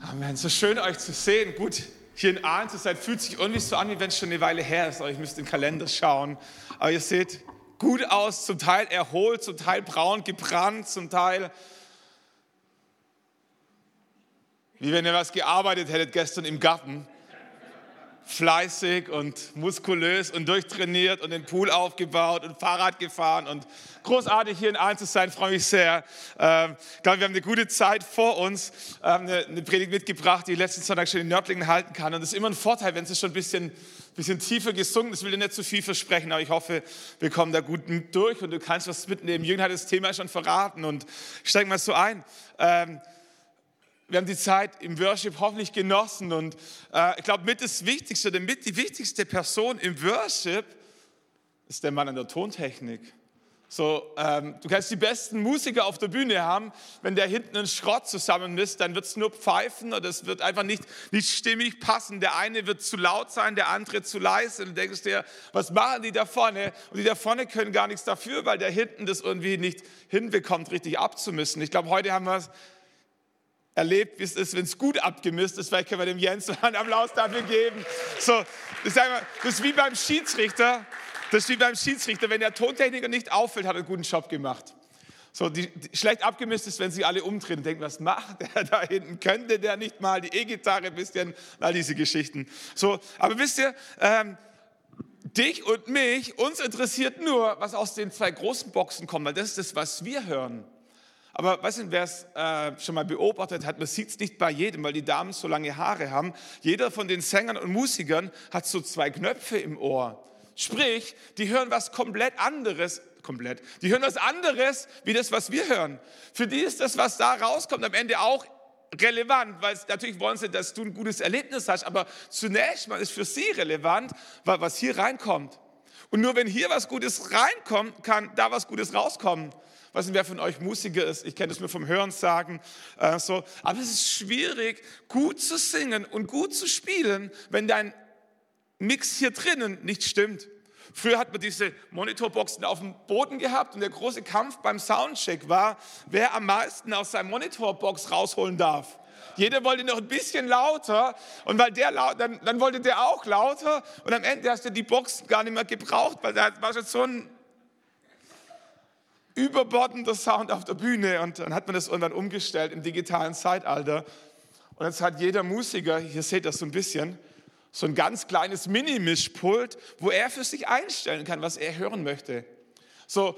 Amen. So schön euch zu sehen. Gut, hier in Aalen zu sein, fühlt sich irgendwie so an, wie wenn es schon eine Weile her ist. Aber ich müsste den Kalender schauen. Aber ihr seht gut aus, zum Teil erholt, zum Teil braun gebrannt, zum Teil wie wenn ihr was gearbeitet hättet gestern im Garten fleißig und muskulös und durchtrainiert und den Pool aufgebaut und Fahrrad gefahren und großartig hier in Aalen zu sein, freue mich sehr. Ähm, ich glaube, wir haben eine gute Zeit vor uns, ähm, eine, eine, Predigt mitgebracht, die ich letzten Sonntag schon in Nördlingen halten kann und das ist immer ein Vorteil, wenn es schon ein bisschen, bisschen tiefer gesungen ist. Will dir nicht zu viel versprechen, aber ich hoffe, wir kommen da gut durch und du kannst was mitnehmen. Jürgen hat das Thema schon verraten und ich steige mal so ein. Ähm, wir haben die Zeit im Worship hoffentlich genossen und äh, ich glaube, mit das Wichtigste, oder mit die wichtigste Person im Worship ist der Mann an der Tontechnik. So, ähm, du kannst die besten Musiker auf der Bühne haben, wenn der hinten einen Schrott zusammen misst, dann wird es nur pfeifen oder es wird einfach nicht, nicht stimmig passen. Der eine wird zu laut sein, der andere zu leise. Und du denkst dir, was machen die da vorne? Und die da vorne können gar nichts dafür, weil der hinten das irgendwie nicht hinbekommt, richtig abzumischen. Ich glaube, heute haben wir es erlebt, wie es ist, wenn es gut abgemisst ist. Vielleicht können wir dem Jens einen Applaus dafür geben. So, das, ist wie beim Schiedsrichter. Das ist wie beim Schiedsrichter. Wenn der Tontechniker nicht auffällt, hat er einen guten Job gemacht. So, die, die, schlecht abgemisst ist, wenn sie alle umdrehen und denken, was macht der da hinten? Könnte der nicht mal die E-Gitarre ein bisschen, all diese Geschichten. So, aber wisst ihr, ähm, dich und mich, uns interessiert nur, was aus den zwei großen Boxen kommt, weil das ist das, was wir hören. Aber weißt du, wer es äh, schon mal beobachtet hat, man sieht es nicht bei jedem, weil die Damen so lange Haare haben. Jeder von den Sängern und Musikern hat so zwei Knöpfe im Ohr. Sprich, die hören was komplett anderes, komplett. Die hören was anderes, wie das, was wir hören. Für die ist das, was da rauskommt, am Ende auch relevant, weil natürlich wollen sie, dass du ein gutes Erlebnis hast, aber zunächst mal ist für sie relevant, was hier reinkommt. Und nur wenn hier was Gutes reinkommt, kann da was Gutes rauskommen weiß nicht, wer von euch Musiker ist, ich kenne das nur vom Hören sagen, äh, so. aber es ist schwierig, gut zu singen und gut zu spielen, wenn dein Mix hier drinnen nicht stimmt. Früher hat man diese Monitorboxen auf dem Boden gehabt und der große Kampf beim Soundcheck war, wer am meisten aus seinem Monitorbox rausholen darf. Jeder wollte noch ein bisschen lauter und weil der laut, dann, dann wollte der auch lauter und am Ende hast du die Box gar nicht mehr gebraucht, weil da war schon so ein überbordender Sound auf der Bühne und dann hat man das irgendwann umgestellt im digitalen Zeitalter. Und jetzt hat jeder Musiker, hier seht ihr das so ein bisschen, so ein ganz kleines Mini-Mischpult, wo er für sich einstellen kann, was er hören möchte. So,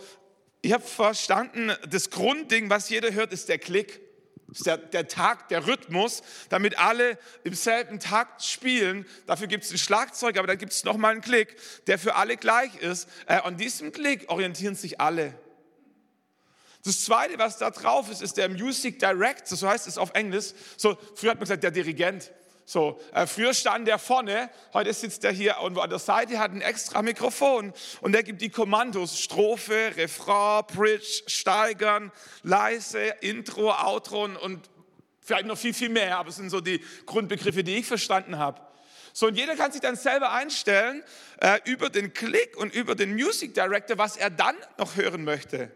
ich habe verstanden, das Grundding, was jeder hört, ist der Klick. ist der, der Takt, der Rhythmus, damit alle im selben Takt spielen. Dafür gibt es ein Schlagzeug, aber dann gibt es nochmal einen Klick, der für alle gleich ist. Äh, an diesem Klick orientieren sich alle. Das zweite, was da drauf ist, ist der Music Director, so heißt es auf Englisch. So, früher hat man gesagt, der Dirigent. So, äh, früher stand der vorne, heute sitzt der hier irgendwo an der Seite, hat ein extra Mikrofon und der gibt die Kommandos, Strophe, Refrain, Bridge, Steigern, leise, Intro, Outro und vielleicht noch viel, viel mehr, aber es sind so die Grundbegriffe, die ich verstanden habe. So, und jeder kann sich dann selber einstellen äh, über den Klick und über den Music Director, was er dann noch hören möchte.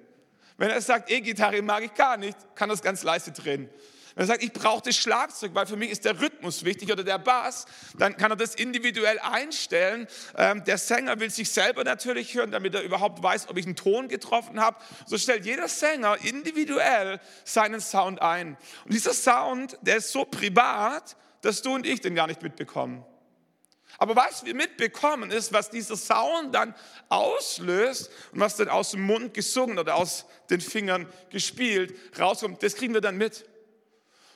Wenn er sagt, E-Gitarre mag ich gar nicht, kann das ganz leise drehen. Wenn er sagt, ich brauche das Schlagzeug, weil für mich ist der Rhythmus wichtig oder der Bass, dann kann er das individuell einstellen. Ähm, der Sänger will sich selber natürlich hören, damit er überhaupt weiß, ob ich einen Ton getroffen habe. So stellt jeder Sänger individuell seinen Sound ein. Und dieser Sound, der ist so privat, dass du und ich den gar nicht mitbekommen. Aber was wir mitbekommen ist, was dieser Sound dann auslöst und was dann aus dem Mund gesungen oder aus den Fingern gespielt rauskommt, das kriegen wir dann mit.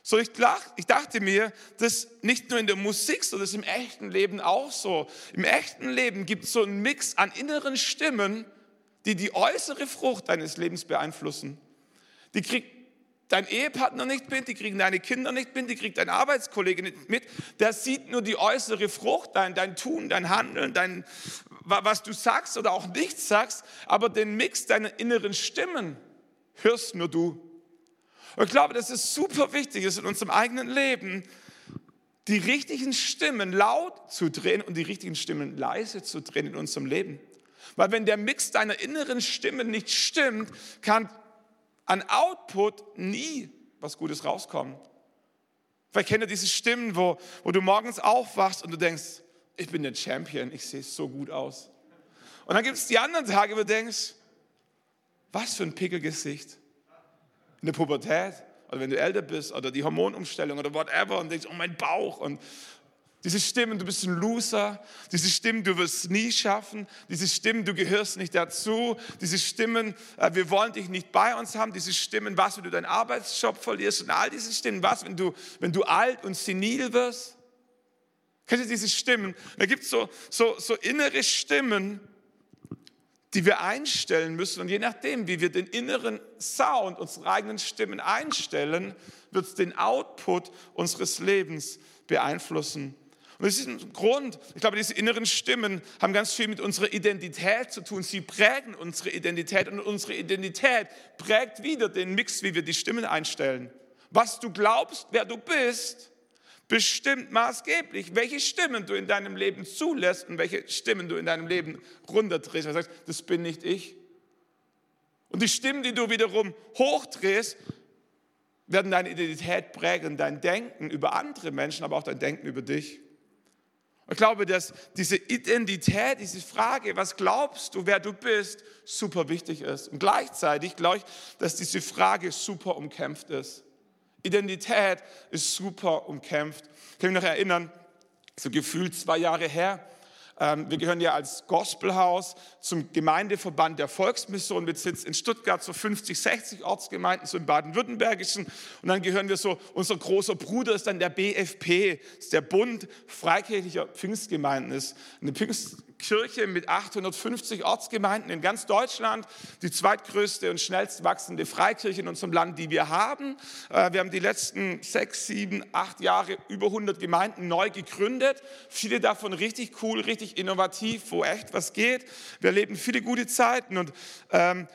So, ich, dachte mir, das nicht nur in der Musik, sondern das ist im echten Leben auch so. Im echten Leben gibt es so einen Mix an inneren Stimmen, die die äußere Frucht deines Lebens beeinflussen. Die kriegt dein Ehepartner nicht mit, die kriegen deine Kinder nicht mit, die kriegt dein Arbeitskollege nicht mit. Der sieht nur die äußere Frucht, dein, dein Tun, dein Handeln, dein, was du sagst oder auch nicht sagst, aber den Mix deiner inneren Stimmen hörst nur du. Und ich glaube, dass es super wichtig ist in unserem eigenen Leben, die richtigen Stimmen laut zu drehen und die richtigen Stimmen leise zu drehen in unserem Leben. Weil wenn der Mix deiner inneren Stimmen nicht stimmt, kann an Output nie was Gutes rauskommen. Vielleicht kennt ihr diese Stimmen, wo, wo du morgens aufwachst und du denkst, ich bin der Champion, ich sehe so gut aus. Und dann gibt es die anderen Tage, wo du denkst, was für ein Pickelgesicht. In der Pubertät oder wenn du älter bist oder die Hormonumstellung oder whatever und denkst, oh mein Bauch und diese Stimmen, du bist ein Loser, diese Stimmen, du wirst nie schaffen, diese Stimmen, du gehörst nicht dazu, diese Stimmen, äh, wir wollen dich nicht bei uns haben, diese Stimmen, was, wenn du deinen Arbeitsjob verlierst und all diese Stimmen, was, wenn du, wenn du alt und senil wirst. Kennt ihr diese Stimmen? Da gibt es so, so, so innere Stimmen, die wir einstellen müssen. Und je nachdem, wie wir den inneren Sound unserer eigenen Stimmen einstellen, wird es den Output unseres Lebens beeinflussen. Und das ist ein Grund, ich glaube, diese inneren Stimmen haben ganz viel mit unserer Identität zu tun. Sie prägen unsere Identität und unsere Identität prägt wieder den Mix, wie wir die Stimmen einstellen. Was du glaubst, wer du bist, bestimmt maßgeblich, welche Stimmen du in deinem Leben zulässt und welche Stimmen du in deinem Leben runterdrehst. Du sagst, das bin nicht ich. Und die Stimmen, die du wiederum hochdrehst, werden deine Identität prägen, dein Denken über andere Menschen, aber auch dein Denken über dich. Ich glaube, dass diese Identität, diese Frage, was glaubst du, wer du bist, super wichtig ist. Und gleichzeitig glaube ich, dass diese Frage super umkämpft ist. Identität ist super umkämpft. Ich kann mich noch erinnern, so gefühlt zwei Jahre her, wir gehören ja als Gospelhaus zum Gemeindeverband der Volksmission mit Sitz in Stuttgart, so 50, 60 Ortsgemeinden, so im Baden-Württembergischen. Und dann gehören wir so, unser großer Bruder ist dann der BFP, ist der Bund Freikirchlicher Pfingstgemeinden, ist eine Pfingst Kirche mit 850 Ortsgemeinden in ganz Deutschland, die zweitgrößte und schnellst wachsende Freikirche in unserem Land, die wir haben. Äh, wir haben die letzten sechs, sieben, acht Jahre über 100 Gemeinden neu gegründet. Viele davon richtig cool, richtig innovativ, wo echt was geht. Wir erleben viele gute Zeiten und ähm,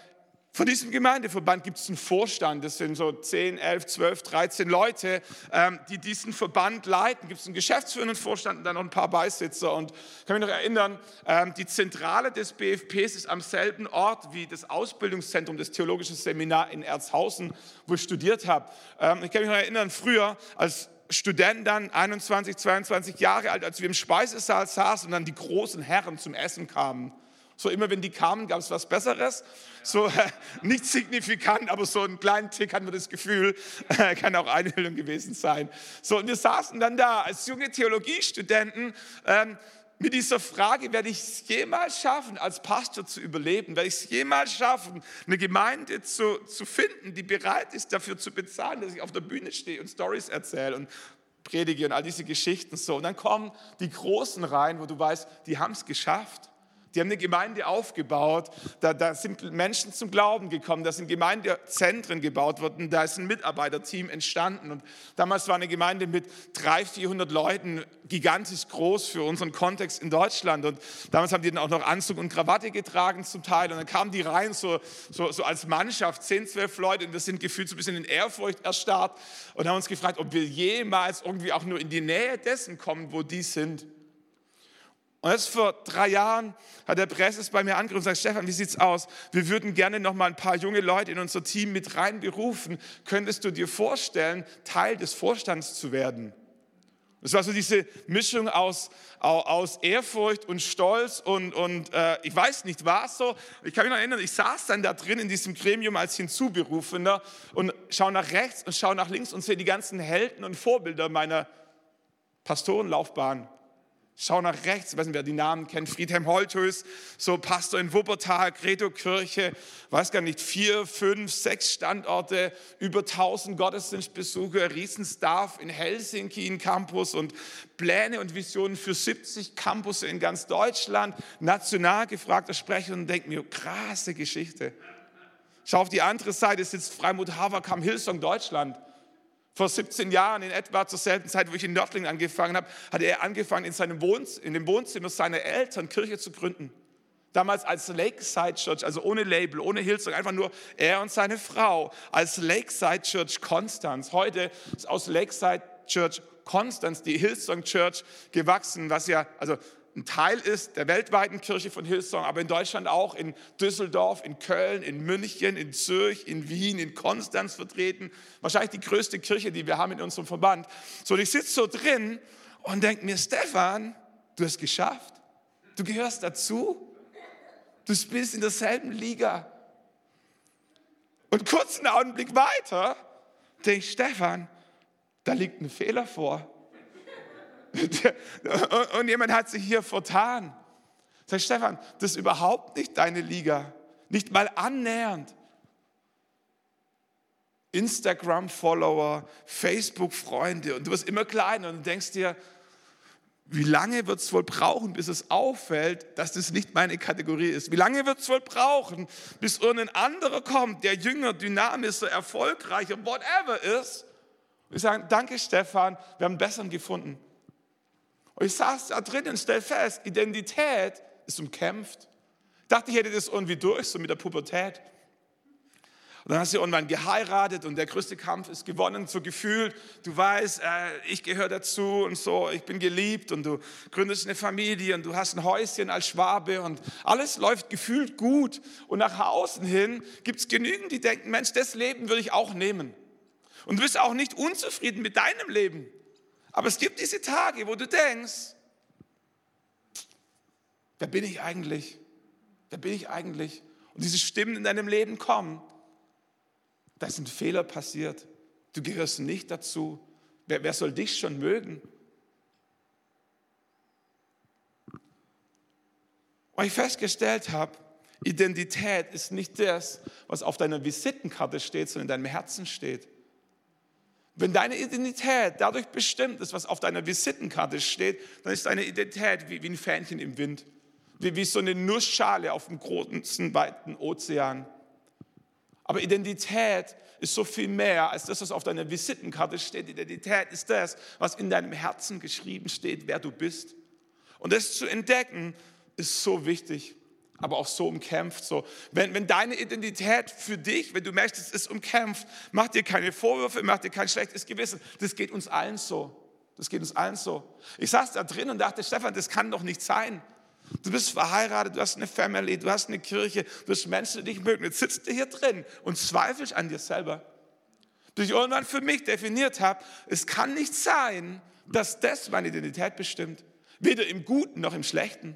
von diesem Gemeindeverband gibt es einen Vorstand, das sind so 10, 11, 12, 13 Leute, ähm, die diesen Verband leiten. Gibt es einen geschäftsführenden Vorstand und dann noch ein paar Beisitzer. Und ich kann mich noch erinnern, ähm, die Zentrale des BFPs ist am selben Ort wie das Ausbildungszentrum, das Theologische Seminar in Erzhausen, wo ich studiert habe. Ähm, ich kann mich noch erinnern, früher als Student dann, 21, 22 Jahre alt, als wir im Speisesaal saßen und dann die großen Herren zum Essen kamen. So immer wenn die kamen, gab es was Besseres. So nicht signifikant, aber so einen kleinen Tick hatten wir das Gefühl, kann auch Einbildung gewesen sein. So und wir saßen dann da als junge Theologiestudenten ähm, mit dieser Frage, werde ich es jemals schaffen, als Pastor zu überleben? Werde ich es jemals schaffen, eine Gemeinde zu, zu finden, die bereit ist, dafür zu bezahlen, dass ich auf der Bühne stehe und Stories erzähle und predige und all diese Geschichten so. Und dann kommen die Großen rein, wo du weißt, die haben es geschafft. Die haben eine Gemeinde aufgebaut, da, da, sind Menschen zum Glauben gekommen, da sind Gemeindezentren gebaut worden, da ist ein Mitarbeiterteam entstanden. Und damals war eine Gemeinde mit 300, 400 Leuten gigantisch groß für unseren Kontext in Deutschland. Und damals haben die dann auch noch Anzug und Krawatte getragen zum Teil. Und dann kamen die rein so, so, so als Mannschaft, 10, 12 Leute. Und wir sind gefühlt so ein bisschen in Ehrfurcht erstarrt und haben uns gefragt, ob wir jemals irgendwie auch nur in die Nähe dessen kommen, wo die sind. Und jetzt vor drei Jahren hat der Presses bei mir angerufen und gesagt, Stefan, wie sieht's aus? Wir würden gerne noch mal ein paar junge Leute in unser Team mit reinberufen. Könntest du dir vorstellen, Teil des Vorstands zu werden? Es war so diese Mischung aus, aus Ehrfurcht und Stolz und, und äh, ich weiß nicht, war es so. Ich kann mich noch erinnern, ich saß dann da drin in diesem Gremium als Hinzuberufener und schaue nach rechts und schaue nach links und sehe die ganzen Helden und Vorbilder meiner Pastorenlaufbahn Schau nach rechts, ich weiß nicht, wer die Namen kennt, Friedhelm Holthus, so Pastor in Wuppertal, Credo-Kirche, weiß gar nicht, vier, fünf, sechs Standorte, über 1000 Gottesdienstbesucher, Riesenstaff in Helsinki, in Campus und Pläne und Visionen für 70 Campus in ganz Deutschland, national gefragter Sprecher und denke mir, krasse Geschichte. Schau auf die andere Seite, sitzt Freimut Haverkamp, Hillsong Deutschland. Vor 17 Jahren in etwa zur selben Zeit, wo ich in Nördlingen angefangen habe, hatte er angefangen, in, seinem Wohnz in dem Wohnzimmer seiner Eltern Kirche zu gründen. Damals als Lakeside Church, also ohne Label, ohne Hillsong, einfach nur er und seine Frau als Lakeside Church Konstanz. Heute ist aus Lakeside Church Konstanz die Hillsong Church gewachsen, was ja, also ein Teil ist der weltweiten Kirche von Hillsong, aber in Deutschland auch, in Düsseldorf, in Köln, in München, in Zürich, in Wien, in Konstanz vertreten. Wahrscheinlich die größte Kirche, die wir haben in unserem Verband. So, und ich sitze so drin und denke mir, Stefan, du hast geschafft. Du gehörst dazu. Du bist in derselben Liga. Und kurz einen Augenblick weiter denke ich, Stefan, da liegt ein Fehler vor. Und jemand hat sich hier vertan. Sag Stefan, das ist überhaupt nicht deine Liga. Nicht mal annähernd. Instagram-Follower, Facebook-Freunde und du wirst immer kleiner und denkst dir, wie lange wird es wohl brauchen, bis es auffällt, dass das nicht meine Kategorie ist? Wie lange wird es wohl brauchen, bis irgendein anderer kommt, der jünger, dynamischer, erfolgreicher, whatever ist? Ich sage, danke Stefan, wir haben einen besseren gefunden. Und ich saß da drin und stell fest, Identität ist umkämpft. Dachte, ich hätte das irgendwie durch, so mit der Pubertät. Und dann hast du irgendwann geheiratet und der größte Kampf ist gewonnen, so gefühlt, du weißt, äh, ich gehöre dazu und so, ich bin geliebt und du gründest eine Familie und du hast ein Häuschen als Schwabe und alles läuft gefühlt gut. Und nach außen hin gibt es genügend, die denken, Mensch, das Leben würde ich auch nehmen. Und du bist auch nicht unzufrieden mit deinem Leben. Aber es gibt diese Tage, wo du denkst, wer bin ich eigentlich? Wer bin ich eigentlich? Und diese Stimmen in deinem Leben kommen da sind Fehler passiert. Du gehörst nicht dazu. Wer, wer soll dich schon mögen? Und ich festgestellt habe, Identität ist nicht das, was auf deiner Visitenkarte steht, sondern in deinem Herzen steht. Wenn deine Identität dadurch bestimmt ist, was auf deiner Visitenkarte steht, dann ist deine Identität wie, wie ein Fähnchen im Wind, wie, wie so eine Nussschale auf dem großen, weiten Ozean. Aber Identität ist so viel mehr als das, was auf deiner Visitenkarte steht. Identität ist das, was in deinem Herzen geschrieben steht, wer du bist. Und das zu entdecken, ist so wichtig, aber auch so umkämpft. So, wenn, wenn deine Identität für dich, wenn du es ist umkämpft, mach dir keine Vorwürfe, mach dir kein schlechtes Gewissen. Das geht uns allen so. Das geht uns allen so. Ich saß da drin und dachte, Stefan, das kann doch nicht sein. Du bist verheiratet, du hast eine Family, du hast eine Kirche, du hast Menschen, die dich mögen. Jetzt sitzt du hier drin und zweifelst an dir selber. Bis ich irgendwann für mich definiert habe, es kann nicht sein, dass das meine Identität bestimmt. Weder im Guten noch im Schlechten.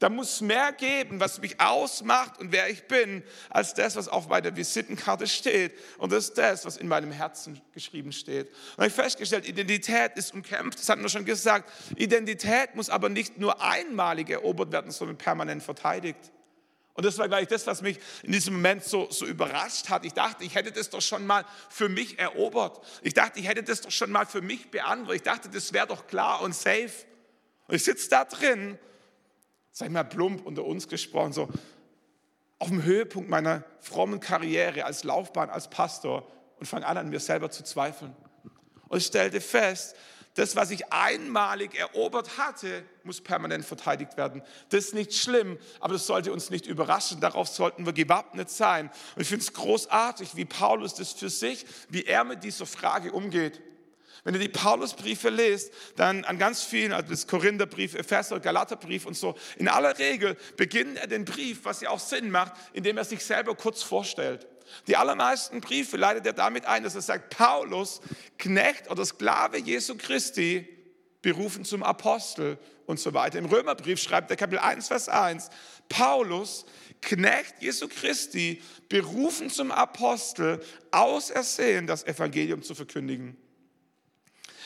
Da muss mehr geben, was mich ausmacht und wer ich bin, als das, was auf meiner Visitenkarte steht. Und das ist das, was in meinem Herzen geschrieben steht. Und ich festgestellt, Identität ist umkämpft, das hatten wir schon gesagt. Identität muss aber nicht nur einmalig erobert werden, sondern permanent verteidigt. Und das war gleich das, was mich in diesem Moment so, so überrascht hat. Ich dachte, ich hätte das doch schon mal für mich erobert. Ich dachte, ich hätte das doch schon mal für mich beantwortet. Ich dachte, das wäre doch klar und safe. Und ich sitze da drin sag ich mal plump unter uns gesprochen, so auf dem Höhepunkt meiner frommen Karriere als Laufbahn, als Pastor und fange an, an mir selber zu zweifeln. Und ich stellte fest, das, was ich einmalig erobert hatte, muss permanent verteidigt werden. Das ist nicht schlimm, aber das sollte uns nicht überraschen. Darauf sollten wir gewappnet sein. Und ich finde es großartig, wie Paulus das für sich, wie er mit dieser Frage umgeht. Wenn du die Paulusbriefe liest, dann an ganz vielen, also das Korintherbrief, Epheser, Galaterbrief und so, in aller Regel beginnt er den Brief, was ja auch Sinn macht, indem er sich selber kurz vorstellt. Die allermeisten Briefe leitet er damit ein, dass er sagt, Paulus, Knecht oder Sklave Jesu Christi, berufen zum Apostel und so weiter. Im Römerbrief schreibt er Kapitel 1, Vers 1, Paulus, Knecht Jesu Christi, berufen zum Apostel, ausersehen, das Evangelium zu verkündigen.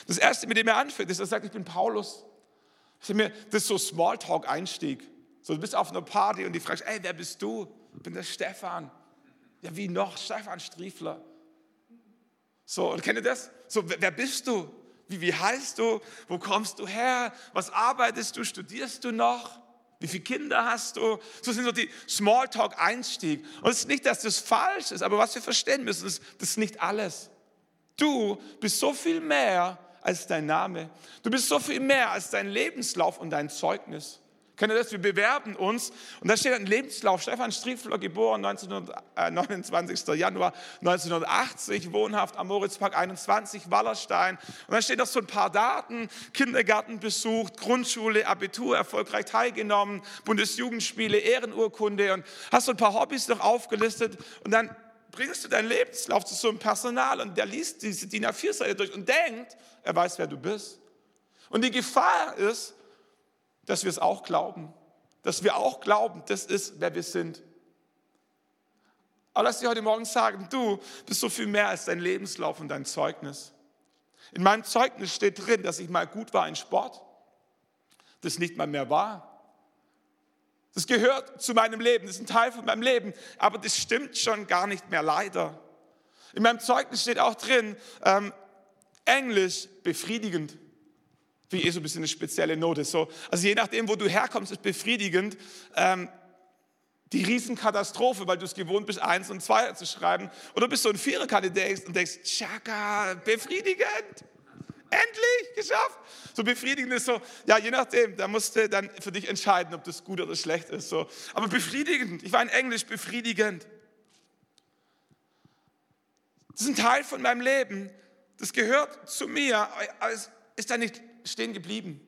Das Erste, mit dem er anfängt, ist, er sagt, ich bin Paulus. Das ist so Smalltalk-Einstieg. So, du bist auf einer Party und die fragst, ey, wer bist du? Ich bin der Stefan. Ja, wie noch? Stefan Striefler. So, und kennt ihr das? So, wer bist du? Wie, wie heißt du? Wo kommst du her? Was arbeitest du? Studierst du noch? Wie viele Kinder hast du? So sind so die Smalltalk-Einstieg. Und es ist nicht, dass das falsch ist, aber was wir verstehen müssen, ist, das ist nicht alles. Du bist so viel mehr als dein Name. Du bist so viel mehr als dein Lebenslauf und dein Zeugnis. Kennt ihr das? Wir bewerben uns und da steht ein Lebenslauf. Stefan Striefler, geboren 1929. Äh, Januar 1980, wohnhaft am Moritzpark 21, Wallerstein. Und da steht noch so ein paar Daten. Kindergarten besucht, Grundschule, Abitur erfolgreich teilgenommen, Bundesjugendspiele, Ehrenurkunde und hast so ein paar Hobbys noch aufgelistet. Und dann bringst du deinen Lebenslauf zu so einem Personal und der liest diese DIN A4-Seite durch und denkt, er weiß, wer du bist. Und die Gefahr ist, dass wir es auch glauben. Dass wir auch glauben, das ist, wer wir sind. Aber lass dir heute Morgen sagen, du bist so viel mehr als dein Lebenslauf und dein Zeugnis. In meinem Zeugnis steht drin, dass ich mal gut war in Sport, das nicht mal mehr war. Das gehört zu meinem Leben, das ist ein Teil von meinem Leben, aber das stimmt schon gar nicht mehr, leider. In meinem Zeugnis steht auch drin, ähm, Englisch befriedigend wie eh so ein bisschen eine spezielle Note. So, also je nachdem, wo du herkommst, ist befriedigend. Ähm, die Riesenkatastrophe, weil du es gewohnt bist, eins und zwei zu schreiben. Oder bist du ein Viererkandidat und denkst, tschakka, befriedigend. Endlich geschafft. So befriedigend ist so, ja, je nachdem, da musst du dann für dich entscheiden, ob das gut oder schlecht ist. So. Aber befriedigend, ich war in Englisch befriedigend. Das ist ein Teil von meinem Leben, das gehört zu mir, aber es ist da nicht stehen geblieben.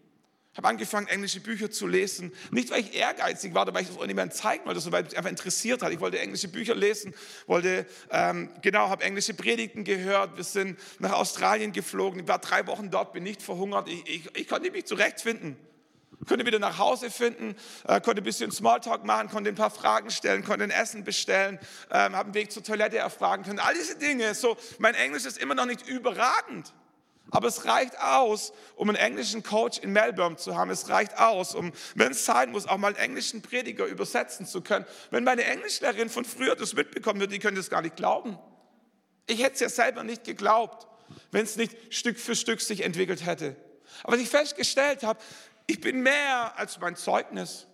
Habe angefangen, englische Bücher zu lesen. Nicht, weil ich ehrgeizig war, oder weil ich das irgendjemandem zeigen wollte, sondern weil es mich einfach interessiert hat. Ich wollte englische Bücher lesen, wollte, ähm, genau, habe englische Predigten gehört. Wir sind nach Australien geflogen. Ich war drei Wochen dort, bin nicht verhungert. Ich, ich, ich konnte mich zurechtfinden. Konnte wieder nach Hause finden, äh, konnte ein bisschen Smalltalk machen, konnte ein paar Fragen stellen, konnte ein Essen bestellen, ähm, habe einen Weg zur Toilette erfragen können. All diese Dinge. So, mein Englisch ist immer noch nicht überragend. Aber es reicht aus, um einen englischen Coach in Melbourne zu haben. Es reicht aus, um, wenn es sein muss, auch mal einen englischen Prediger übersetzen zu können. Wenn meine Englischlehrerin von früher das mitbekommen würde, die könnte es gar nicht glauben. Ich hätte es ja selber nicht geglaubt, wenn es nicht Stück für Stück sich entwickelt hätte. Aber was ich festgestellt habe, ich bin mehr als mein Zeugnis.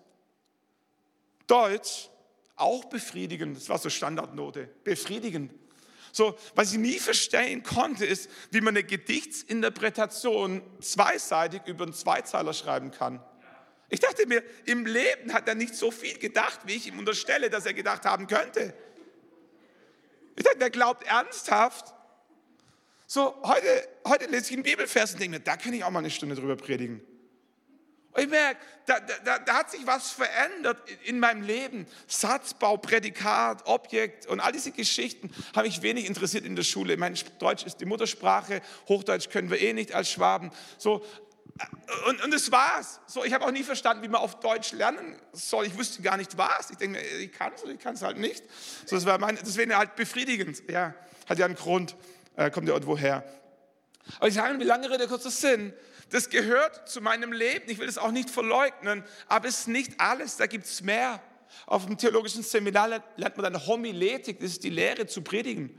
Deutsch, auch befriedigend, das war so Standardnote, befriedigend. So, was ich nie verstehen konnte, ist, wie man eine Gedichtsinterpretation zweiseitig über einen Zweizeiler schreiben kann. Ich dachte mir, im Leben hat er nicht so viel gedacht, wie ich ihm unterstelle, dass er gedacht haben könnte. Ich dachte, er glaubt ernsthaft. So, heute, heute lese ich einen Bibelvers und denke mir, da kann ich auch mal eine Stunde drüber predigen. Und ich merke, da, da, da, hat sich was verändert in meinem Leben. Satzbau, Prädikat, Objekt und all diese Geschichten haben mich wenig interessiert in der Schule. Mein Deutsch ist die Muttersprache, Hochdeutsch können wir eh nicht als Schwaben. So, und, und das war's. So, ich habe auch nie verstanden, wie man auf Deutsch lernen soll. Ich wusste gar nicht was. Ich denke, ich kann es ich kann es halt nicht. So, das, war mein, das wäre halt befriedigend. Ja, hat ja einen Grund, äh, kommt ja irgendwo her. Aber ich sage, wie lange Rede, kurzer Sinn. Das gehört zu meinem Leben. Ich will es auch nicht verleugnen, aber es ist nicht alles. Da gibt es mehr. Auf dem theologischen Seminar lernt man dann Homiletik, das ist die Lehre zu predigen.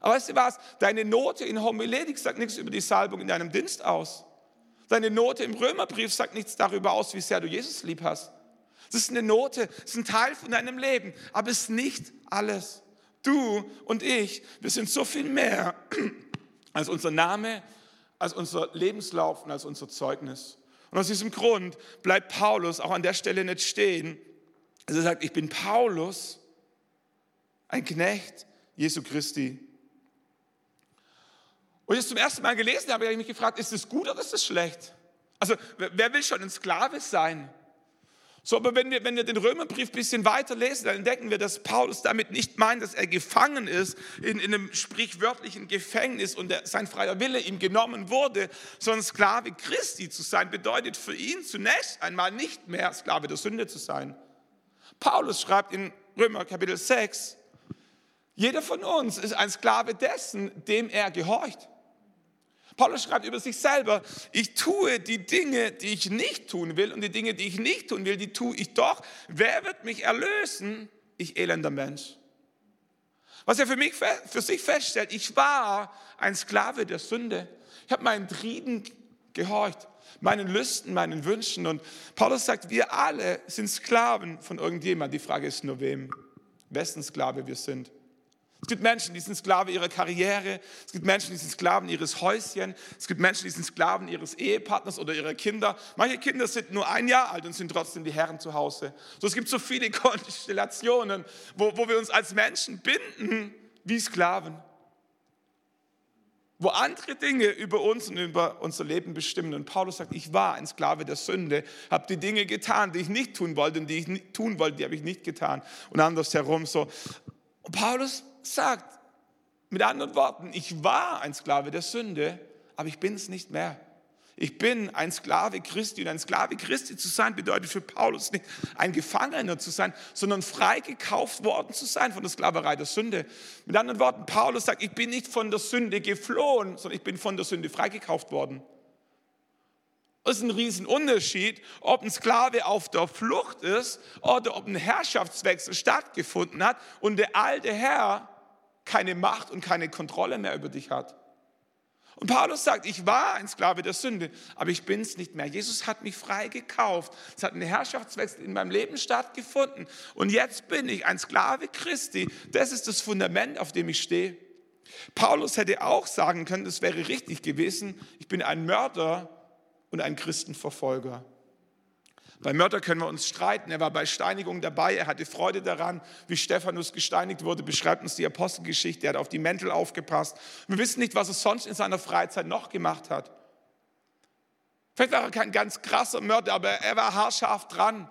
Aber weißt du was? Deine Note in Homiletik sagt nichts über die Salbung in deinem Dienst aus. Deine Note im Römerbrief sagt nichts darüber aus, wie sehr du Jesus lieb hast. Das ist eine Note, das ist ein Teil von deinem Leben, aber es ist nicht alles. Du und ich, wir sind so viel mehr als unser Name, als unser Lebenslauf und als unser Zeugnis. Und aus diesem Grund bleibt Paulus auch an der Stelle nicht stehen. Also er sagt, ich bin Paulus, ein Knecht Jesu Christi. Und ich es zum ersten Mal gelesen habe, habe ich mich gefragt, ist das gut oder ist das schlecht? Also wer will schon ein Sklave sein? So, aber wenn wir, wenn wir den Römerbrief ein bisschen weiter lesen, dann entdecken wir, dass Paulus damit nicht meint, dass er gefangen ist in, in einem sprichwörtlichen Gefängnis und der, sein freier Wille ihm genommen wurde, sondern Sklave Christi zu sein, bedeutet für ihn zunächst einmal nicht mehr Sklave der Sünde zu sein. Paulus schreibt in Römer Kapitel 6, jeder von uns ist ein Sklave dessen, dem er gehorcht. Paulus schreibt über sich selber, ich tue die Dinge, die ich nicht tun will und die Dinge, die ich nicht tun will, die tue ich doch. Wer wird mich erlösen? Ich elender Mensch. Was er für mich für sich feststellt, ich war ein Sklave der Sünde. Ich habe meinen Trieben gehorcht, meinen Lüsten, meinen Wünschen. Und Paulus sagt, wir alle sind Sklaven von irgendjemand. Die Frage ist nur wem, wessen Sklave wir sind. Es gibt Menschen, die sind Sklave ihrer Karriere. Es gibt Menschen, die sind Sklaven ihres Häuschen. Es gibt Menschen, die sind Sklaven ihres Ehepartners oder ihrer Kinder. Manche Kinder sind nur ein Jahr alt und sind trotzdem die Herren zu Hause. So, es gibt so viele Konstellationen, wo, wo wir uns als Menschen binden wie Sklaven. Wo andere Dinge über uns und über unser Leben bestimmen. Und Paulus sagt, ich war ein Sklave der Sünde, habe die Dinge getan, die ich nicht tun wollte und die ich nicht tun wollte, die habe ich nicht getan. Und andersherum so. Und Paulus sagt, mit anderen Worten, ich war ein Sklave der Sünde, aber ich bin es nicht mehr. Ich bin ein Sklave Christi und ein Sklave Christi zu sein bedeutet für Paulus nicht ein Gefangener zu sein, sondern freigekauft worden zu sein von der Sklaverei der Sünde. Mit anderen Worten, Paulus sagt, ich bin nicht von der Sünde geflohen, sondern ich bin von der Sünde freigekauft worden. Das ist ein Riesenunterschied, ob ein Sklave auf der Flucht ist oder ob ein Herrschaftswechsel stattgefunden hat und der alte Herr keine Macht und keine Kontrolle mehr über dich hat. Und Paulus sagt, ich war ein Sklave der Sünde, aber ich bin es nicht mehr. Jesus hat mich frei gekauft. Es hat ein Herrschaftswechsel in meinem Leben stattgefunden. Und jetzt bin ich ein Sklave Christi. Das ist das Fundament, auf dem ich stehe. Paulus hätte auch sagen können, das wäre richtig gewesen, ich bin ein Mörder und ein Christenverfolger. Bei Mörder können wir uns streiten. Er war bei Steinigung dabei. Er hatte Freude daran, wie Stephanus gesteinigt wurde. Beschreibt uns die Apostelgeschichte. Er hat auf die Mäntel aufgepasst. Wir wissen nicht, was er sonst in seiner Freizeit noch gemacht hat. Vielleicht war er kein ganz krasser Mörder, aber er war haarscharf dran.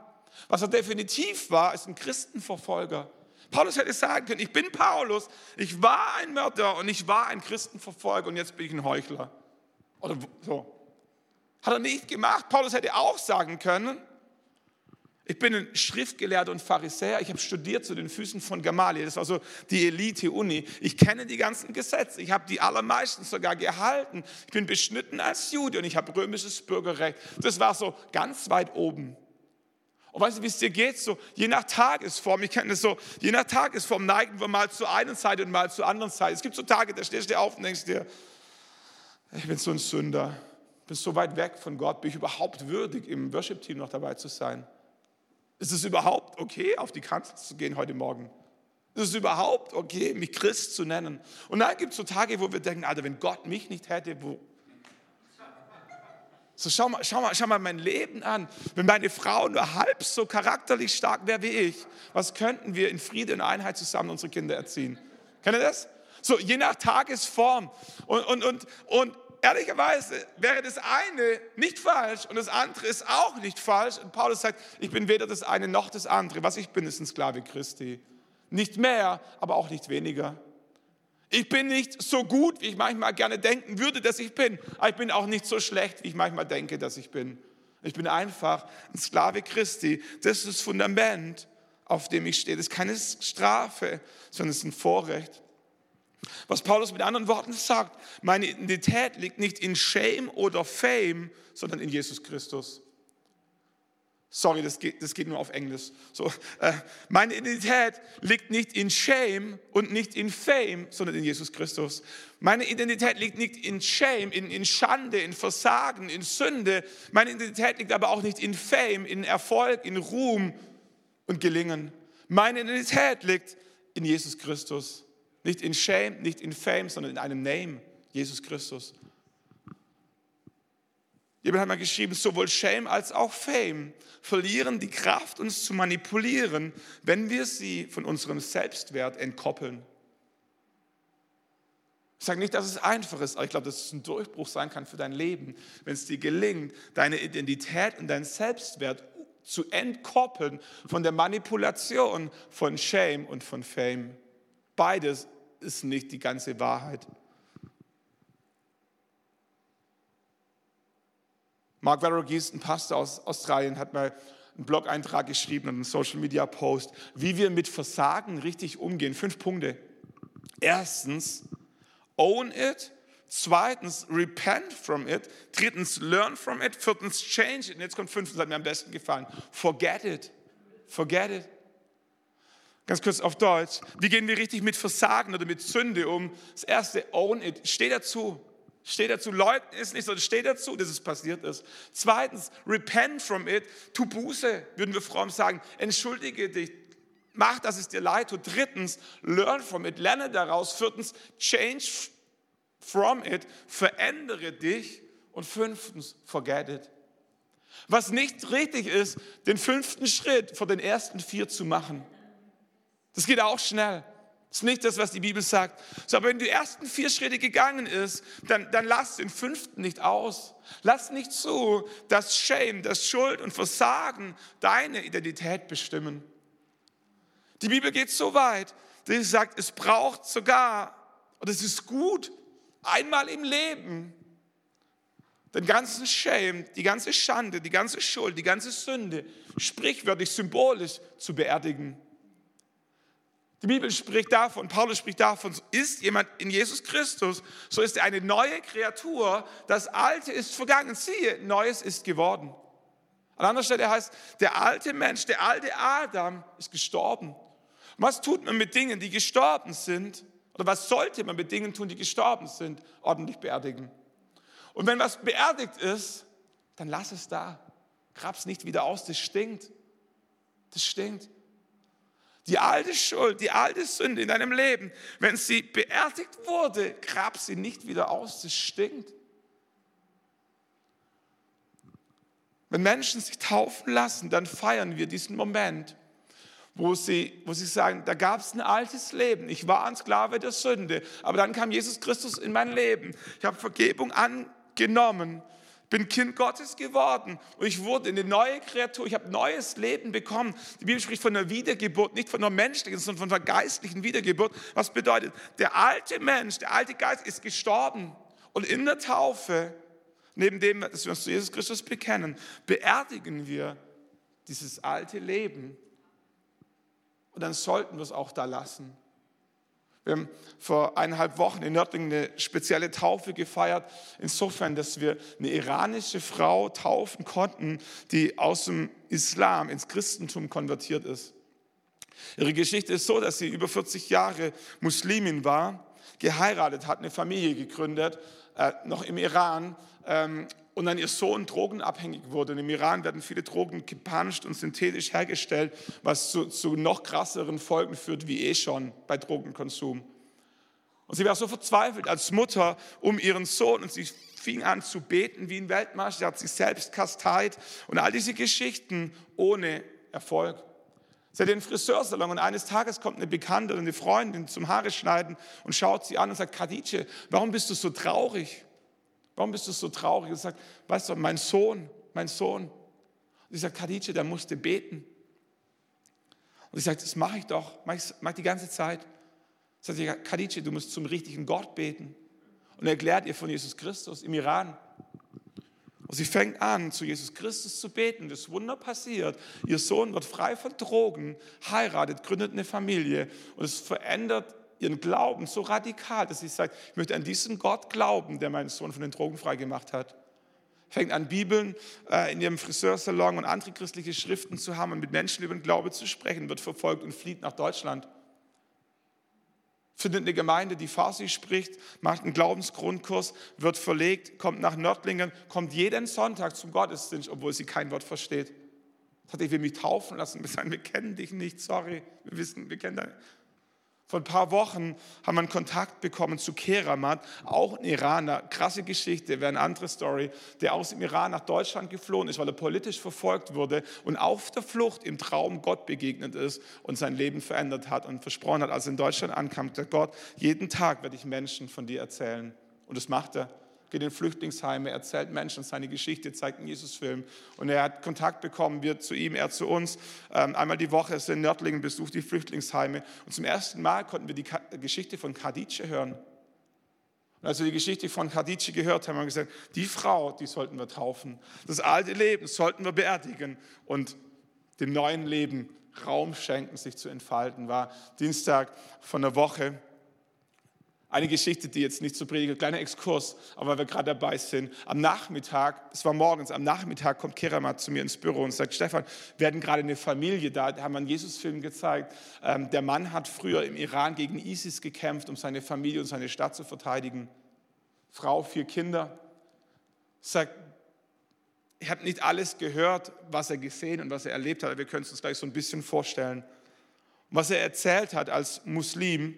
Was er definitiv war, ist ein Christenverfolger. Paulus hätte sagen können, ich bin Paulus, ich war ein Mörder und ich war ein Christenverfolger und jetzt bin ich ein Heuchler. Oder so. Hat er nicht gemacht. Paulus hätte auch sagen können, ich bin ein Schriftgelehrter und Pharisäer. Ich habe studiert zu den Füßen von Gamaliel. Das war so die Elite-Uni. Ich kenne die ganzen Gesetze. Ich habe die allermeisten sogar gehalten. Ich bin beschnitten als Jude und ich habe römisches Bürgerrecht. Das war so ganz weit oben. Und weißt du, wie es dir geht? So, je nach Tagesform, ich kenne es so, je nach Tagesform neigen wir mal zur einen Seite und mal zur anderen Seite. Es gibt so Tage, da stehst du auf und denkst dir, ich bin so ein Sünder, bin so weit weg von Gott, bin ich überhaupt würdig, im Worship-Team noch dabei zu sein? Ist es überhaupt okay, auf die Kanzel zu gehen heute Morgen? Ist es überhaupt okay, mich Christ zu nennen? Und dann gibt es so Tage, wo wir denken, Alter, wenn Gott mich nicht hätte, wo... So schau mal, schau mal, schau mal mein Leben an. Wenn meine Frau nur halb so charakterlich stark wäre wie ich, was könnten wir in Friede und Einheit zusammen unsere Kinder erziehen? Kennt ihr das? So, je nach Tagesform. Und, und, und, und ehrlicherweise wäre das eine nicht falsch und das andere ist auch nicht falsch. Und Paulus sagt, ich bin weder das eine noch das andere. Was ich bin, ist ein Sklave Christi. Nicht mehr, aber auch nicht weniger. Ich bin nicht so gut, wie ich manchmal gerne denken würde, dass ich bin. Aber ich bin auch nicht so schlecht, wie ich manchmal denke, dass ich bin. Ich bin einfach ein Sklave Christi. Das ist das Fundament, auf dem ich stehe. Das ist keine Strafe, sondern es ist ein Vorrecht. Was Paulus mit anderen Worten sagt, meine Identität liegt nicht in Shame oder Fame, sondern in Jesus Christus. Sorry, das geht, das geht nur auf Englisch. So, äh, meine Identität liegt nicht in Shame und nicht in Fame, sondern in Jesus Christus. Meine Identität liegt nicht in Shame, in, in Schande, in Versagen, in Sünde. Meine Identität liegt aber auch nicht in Fame, in Erfolg, in Ruhm und Gelingen. Meine Identität liegt in Jesus Christus. Nicht in Shame, nicht in Fame, sondern in einem Name, Jesus Christus. Jemand hat mal geschrieben, sowohl Shame als auch Fame verlieren die Kraft, uns zu manipulieren, wenn wir sie von unserem Selbstwert entkoppeln. Ich sage nicht, dass es einfach ist, aber ich glaube, dass es ein Durchbruch sein kann für dein Leben, wenn es dir gelingt, deine Identität und deinen Selbstwert zu entkoppeln von der Manipulation von Shame und von Fame. Beides ist nicht die ganze Wahrheit. Mark Verogis, ein Pastor aus Australien, hat mal einen Blog-Eintrag geschrieben und einen Social-Media-Post, wie wir mit Versagen richtig umgehen. Fünf Punkte. Erstens, own it. Zweitens, repent from it. Drittens, learn from it. Viertens, change it. Und jetzt kommt fünftens, hat mir am besten gefallen. Forget it. Forget it. Ganz kurz auf Deutsch. Wie gehen wir richtig mit Versagen oder mit Sünde um? Das erste, own it. Steh dazu. Steh dazu. Leugnen ist nicht, sondern steh dazu, dass es passiert ist. Zweitens, repent from it. Tu Buße, würden wir fromm sagen. Entschuldige dich. mach, dass es dir leid tut. Drittens, learn from it, lerne daraus. Viertens, change from it, verändere dich. Und fünftens, forget it. Was nicht richtig ist, den fünften Schritt vor den ersten vier zu machen. Das geht auch schnell. Das ist nicht das, was die Bibel sagt. So, aber wenn die ersten vier Schritte gegangen ist, dann, dann lass den fünften nicht aus. Lass nicht zu, dass Shame, dass Schuld und Versagen deine Identität bestimmen. Die Bibel geht so weit, dass sie sagt, es braucht sogar, und es ist gut, einmal im Leben den ganzen Shame, die ganze Schande, die ganze Schuld, die ganze Sünde, sprichwörtlich symbolisch zu beerdigen. Die Bibel spricht davon, Paulus spricht davon, ist jemand in Jesus Christus, so ist er eine neue Kreatur, das Alte ist vergangen, siehe, Neues ist geworden. An anderer Stelle heißt, der alte Mensch, der alte Adam ist gestorben. was tut man mit Dingen, die gestorben sind? Oder was sollte man mit Dingen tun, die gestorben sind? Ordentlich beerdigen. Und wenn was beerdigt ist, dann lass es da. Grab's nicht wieder aus, das stinkt. Das stinkt. Die alte Schuld, die alte Sünde in deinem Leben, wenn sie beerdigt wurde, grab sie nicht wieder aus, das stinkt. Wenn Menschen sich taufen lassen, dann feiern wir diesen Moment, wo sie, wo sie sagen, da gab es ein altes Leben. Ich war ein Sklave der Sünde, aber dann kam Jesus Christus in mein Leben. Ich habe Vergebung angenommen bin Kind Gottes geworden und ich wurde eine neue Kreatur, ich habe neues Leben bekommen. Die Bibel spricht von einer Wiedergeburt, nicht von einer menschlichen, sondern von einer geistlichen Wiedergeburt. Was bedeutet, der alte Mensch, der alte Geist ist gestorben und in der Taufe, neben dem, dass wir uns zu Jesus Christus bekennen, beerdigen wir dieses alte Leben und dann sollten wir es auch da lassen. Wir haben vor eineinhalb Wochen in Nördlingen eine spezielle Taufe gefeiert, insofern, dass wir eine iranische Frau taufen konnten, die aus dem Islam ins Christentum konvertiert ist. Ihre Geschichte ist so, dass sie über 40 Jahre Muslimin war, geheiratet hat, eine Familie gegründet, äh, noch im Iran, ähm, und dann ihr Sohn drogenabhängig wurde. Und im Iran werden viele Drogen gepanscht und synthetisch hergestellt, was zu, zu noch krasseren Folgen führt, wie eh schon bei Drogenkonsum. Und sie war so verzweifelt als Mutter um ihren Sohn und sie fing an zu beten wie ein Weltmarsch. Sie hat sich selbst kasteit und all diese Geschichten ohne Erfolg. Sie hat den Friseursalon und eines Tages kommt eine Bekannte oder eine Freundin zum Haare schneiden und schaut sie an und sagt, Khadija, warum bist du so traurig? Warum bist du so traurig? Und sagt, weißt du, mein Sohn, mein Sohn. Und ich sage, Khadija, der musste beten. Und ich sage, das mache ich doch, mache mach die ganze Zeit. Sagt sie, Khadija, du musst zum richtigen Gott beten. Und er erklärt ihr von Jesus Christus im Iran. Und sie fängt an, zu Jesus Christus zu beten. Das Wunder passiert. Ihr Sohn wird frei von Drogen, heiratet, gründet eine Familie. Und es verändert ihren Glauben so radikal, dass sie sagt, ich möchte an diesen Gott glauben, der meinen Sohn von den Drogen frei gemacht hat. Fängt an, Bibeln äh, in ihrem Friseursalon und andere christliche Schriften zu haben und mit Menschen über den Glaube zu sprechen, wird verfolgt und flieht nach Deutschland. Findet eine Gemeinde, die Farsi spricht, macht einen Glaubensgrundkurs, wird verlegt, kommt nach Nördlingen, kommt jeden Sonntag zum Gottesdienst, obwohl sie kein Wort versteht. Sagt, ich will mich taufen lassen. Wir sagen, wir kennen dich nicht, sorry. Wir wissen, wir kennen deine. Vor ein paar Wochen haben wir einen Kontakt bekommen zu Keramat, auch ein Iraner, krasse Geschichte, wäre eine andere Story, der aus dem Iran nach Deutschland geflohen ist, weil er politisch verfolgt wurde und auf der Flucht im Traum Gott begegnet ist und sein Leben verändert hat und versprochen hat, als er in Deutschland ankam, der Gott, jeden Tag werde ich Menschen von dir erzählen. Und das macht er geht in Flüchtlingsheime, erzählt Menschen seine Geschichte, zeigt einen Jesusfilm. Und er hat Kontakt bekommen, wir zu ihm, er zu uns. Ähm, einmal die Woche ist er in Nördlingen, besucht die Flüchtlingsheime. Und zum ersten Mal konnten wir die Geschichte von Khadija hören. Und als wir die Geschichte von Khadija gehört haben, haben wir gesagt, die Frau, die sollten wir taufen. Das alte Leben sollten wir beerdigen und dem neuen Leben Raum schenken, sich zu entfalten. War Dienstag von der Woche. Eine Geschichte, die jetzt nicht zu predigen, kleiner Exkurs, aber weil wir gerade dabei sind. Am Nachmittag, es war morgens, am Nachmittag kommt Keramat zu mir ins Büro und sagt, Stefan, wir hatten gerade eine Familie da, da haben wir einen Jesusfilm gezeigt. Ähm, der Mann hat früher im Iran gegen ISIS gekämpft, um seine Familie und seine Stadt zu verteidigen. Frau, vier Kinder. Sagt, ich habe nicht alles gehört, was er gesehen und was er erlebt hat, aber wir können es uns gleich so ein bisschen vorstellen. Und was er erzählt hat als Muslim,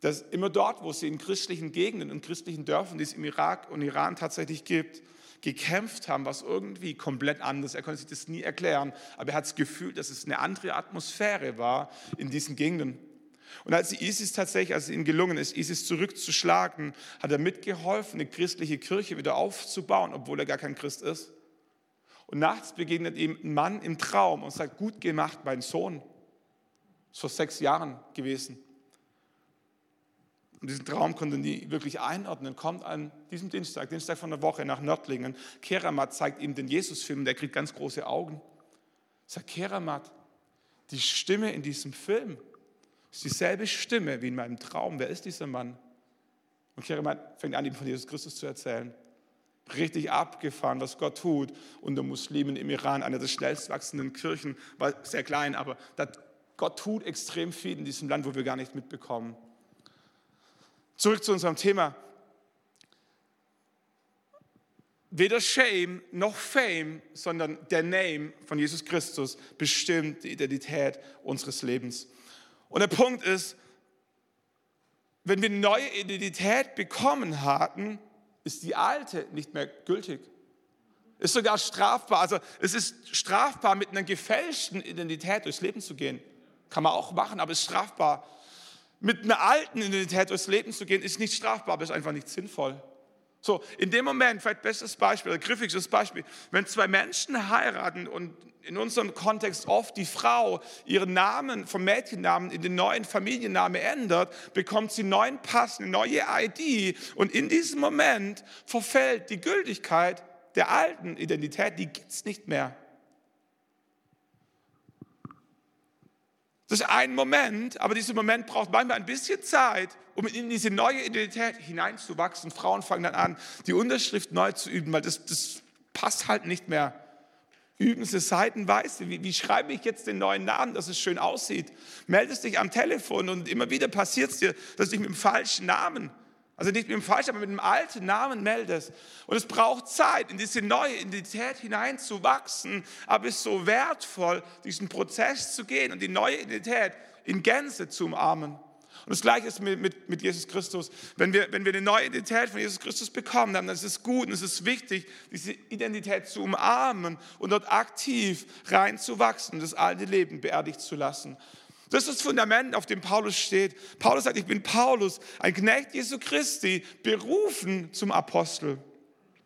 dass immer dort, wo sie in christlichen Gegenden und christlichen Dörfern, die es im Irak und Iran tatsächlich gibt, gekämpft haben, was irgendwie komplett anders. Er konnte sich das nie erklären, aber er hat das Gefühl, dass es eine andere Atmosphäre war in diesen Gegenden. Und als ISIS tatsächlich, als es ihm gelungen ist, ISIS zurückzuschlagen, hat er mitgeholfen, eine christliche Kirche wieder aufzubauen, obwohl er gar kein Christ ist. Und nachts begegnet ihm ein Mann im Traum und sagt, gut gemacht, mein Sohn. Das ist vor sechs Jahren gewesen. Und diesen Traum konnten die wirklich einordnen. Kommt an diesem Dienstag, Dienstag von der Woche nach Nördlingen. Keramat zeigt ihm den Jesusfilm, der kriegt ganz große Augen. Sagt Keramat, die Stimme in diesem Film ist dieselbe Stimme wie in meinem Traum. Wer ist dieser Mann? Und Keramat fängt an, ihm von Jesus Christus zu erzählen. Richtig abgefahren, was Gott tut unter Muslimen im Iran, einer der schnellst wachsenden Kirchen, war sehr klein, aber Gott tut extrem viel in diesem Land, wo wir gar nicht mitbekommen. Zurück zu unserem Thema. Weder Shame noch Fame, sondern der Name von Jesus Christus bestimmt die Identität unseres Lebens. Und der Punkt ist, wenn wir eine neue Identität bekommen hatten, ist die alte nicht mehr gültig. Ist sogar strafbar. Also es ist strafbar, mit einer gefälschten Identität durchs Leben zu gehen. Kann man auch machen, aber es ist strafbar mit einer alten Identität durchs Leben zu gehen, ist nicht strafbar, aber ist einfach nicht sinnvoll. So, in dem Moment, vielleicht bestes Beispiel, oder griffigstes Beispiel, wenn zwei Menschen heiraten und in unserem Kontext oft die Frau ihren Namen vom Mädchennamen in den neuen Familiennamen ändert, bekommt sie einen neuen Pass, eine neue ID und in diesem Moment verfällt die Gültigkeit der alten Identität, die gibt es nicht mehr. Das ist ein Moment, aber dieser Moment braucht manchmal ein bisschen Zeit, um in diese neue Identität hineinzuwachsen. Frauen fangen dann an, die Unterschrift neu zu üben, weil das, das passt halt nicht mehr. Üben Sie seitenweise. Wie, wie schreibe ich jetzt den neuen Namen, dass es schön aussieht? Meldest dich am Telefon und immer wieder passiert es dir, dass ich mit dem falschen Namen also nicht mit dem falschen, aber mit dem alten Namen meldest. Und es braucht Zeit, in diese neue Identität hineinzuwachsen. Aber es ist so wertvoll, diesen Prozess zu gehen und die neue Identität in Gänze zu umarmen. Und das Gleiche ist mit, mit, mit Jesus Christus. Wenn wir, wenn wir eine neue Identität von Jesus Christus bekommen, dann ist es gut und es ist wichtig, diese Identität zu umarmen und dort aktiv reinzuwachsen und das alte Leben beerdigt zu lassen. Das ist das Fundament, auf dem Paulus steht. Paulus sagt, ich bin Paulus, ein Knecht Jesu Christi, berufen zum Apostel.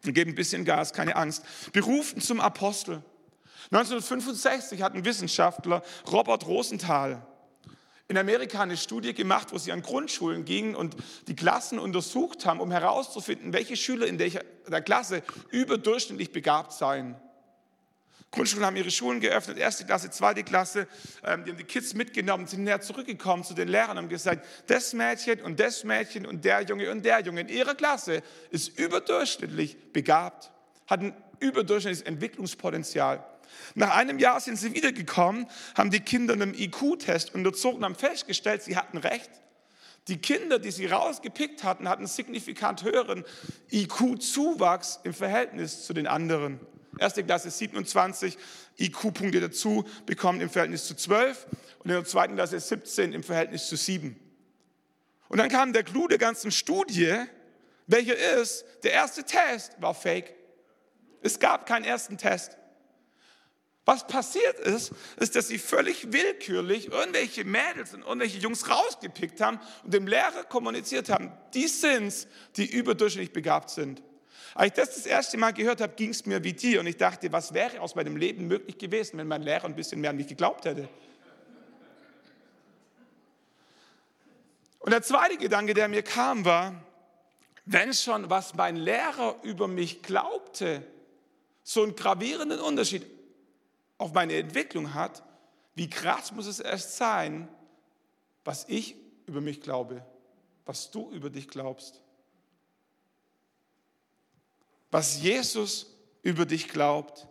Wir geben ein bisschen Gas, keine Angst. Berufen zum Apostel. 1965 hat ein Wissenschaftler, Robert Rosenthal, in Amerika eine Studie gemacht, wo sie an Grundschulen gingen und die Klassen untersucht haben, um herauszufinden, welche Schüler in der Klasse überdurchschnittlich begabt seien. Grundschulen haben ihre Schulen geöffnet, erste Klasse, zweite Klasse. Ähm, die haben die Kids mitgenommen, sind näher zurückgekommen zu den Lehrern und haben gesagt, das Mädchen und das Mädchen und der Junge und der Junge in ihrer Klasse ist überdurchschnittlich begabt, hat ein überdurchschnittliches Entwicklungspotenzial. Nach einem Jahr sind sie wiedergekommen, haben die Kinder einem IQ-Test unterzogen haben festgestellt, sie hatten recht. Die Kinder, die sie rausgepickt hatten, hatten signifikant höheren IQ-Zuwachs im Verhältnis zu den anderen. Erste Klasse 27 IQ-Punkte dazu bekommen im Verhältnis zu 12 und in der zweiten Klasse 17 im Verhältnis zu 7. Und dann kam der Clou der ganzen Studie, welcher ist, der erste Test war fake. Es gab keinen ersten Test. Was passiert ist, ist, dass sie völlig willkürlich irgendwelche Mädels und irgendwelche Jungs rausgepickt haben und dem Lehrer kommuniziert haben, die sind die überdurchschnittlich begabt sind. Als ich das das erste Mal gehört habe, ging es mir wie dir und ich dachte, was wäre aus meinem Leben möglich gewesen, wenn mein Lehrer ein bisschen mehr an mich geglaubt hätte. Und der zweite Gedanke, der mir kam, war, wenn schon was mein Lehrer über mich glaubte, so einen gravierenden Unterschied auf meine Entwicklung hat, wie krass muss es erst sein, was ich über mich glaube, was du über dich glaubst was Jesus über dich glaubt.